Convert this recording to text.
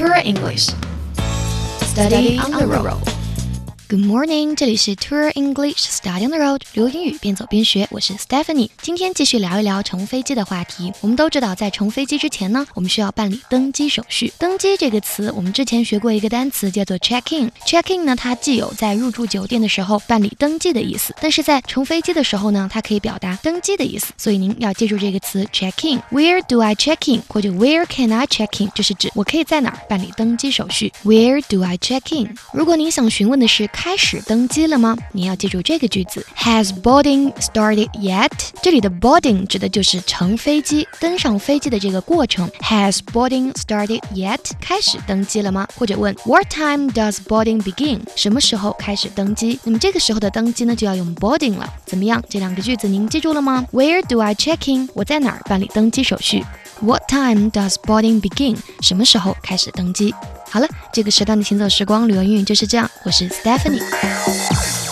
Tour English. Study on the road. Good morning，这里是 Tour English Study on the Road，留英语边走边学，我是 Stephanie。今天继续聊一聊乘飞机的话题。我们都知道，在乘飞机之前呢，我们需要办理登机手续。登机这个词，我们之前学过一个单词叫做 check in。check in 呢，它既有在入住酒店的时候办理登记的意思，但是在乘飞机的时候呢，它可以表达登机的意思。所以您要记住这个词 check in。Where do I check in？或者 Where can I check in？就是指我可以在哪儿办理登机手续。Where do I check in？如果您想询问的是开始登机了吗？你要记住这个句子：Has boarding started yet？这里的 boarding 指的就是乘飞机、登上飞机的这个过程。Has boarding started yet？开始登机了吗？或者问 What time does boarding begin？什么时候开始登机？那么这个时候的登机呢，就要用 boarding 了。怎么样？这两个句子您记住了吗？Where do I check in？我在哪儿办理登机手续？What time does boarding begin？什么时候开始登机？好了，这个时段的行走时光旅游英语就是这样。我是 Stephanie。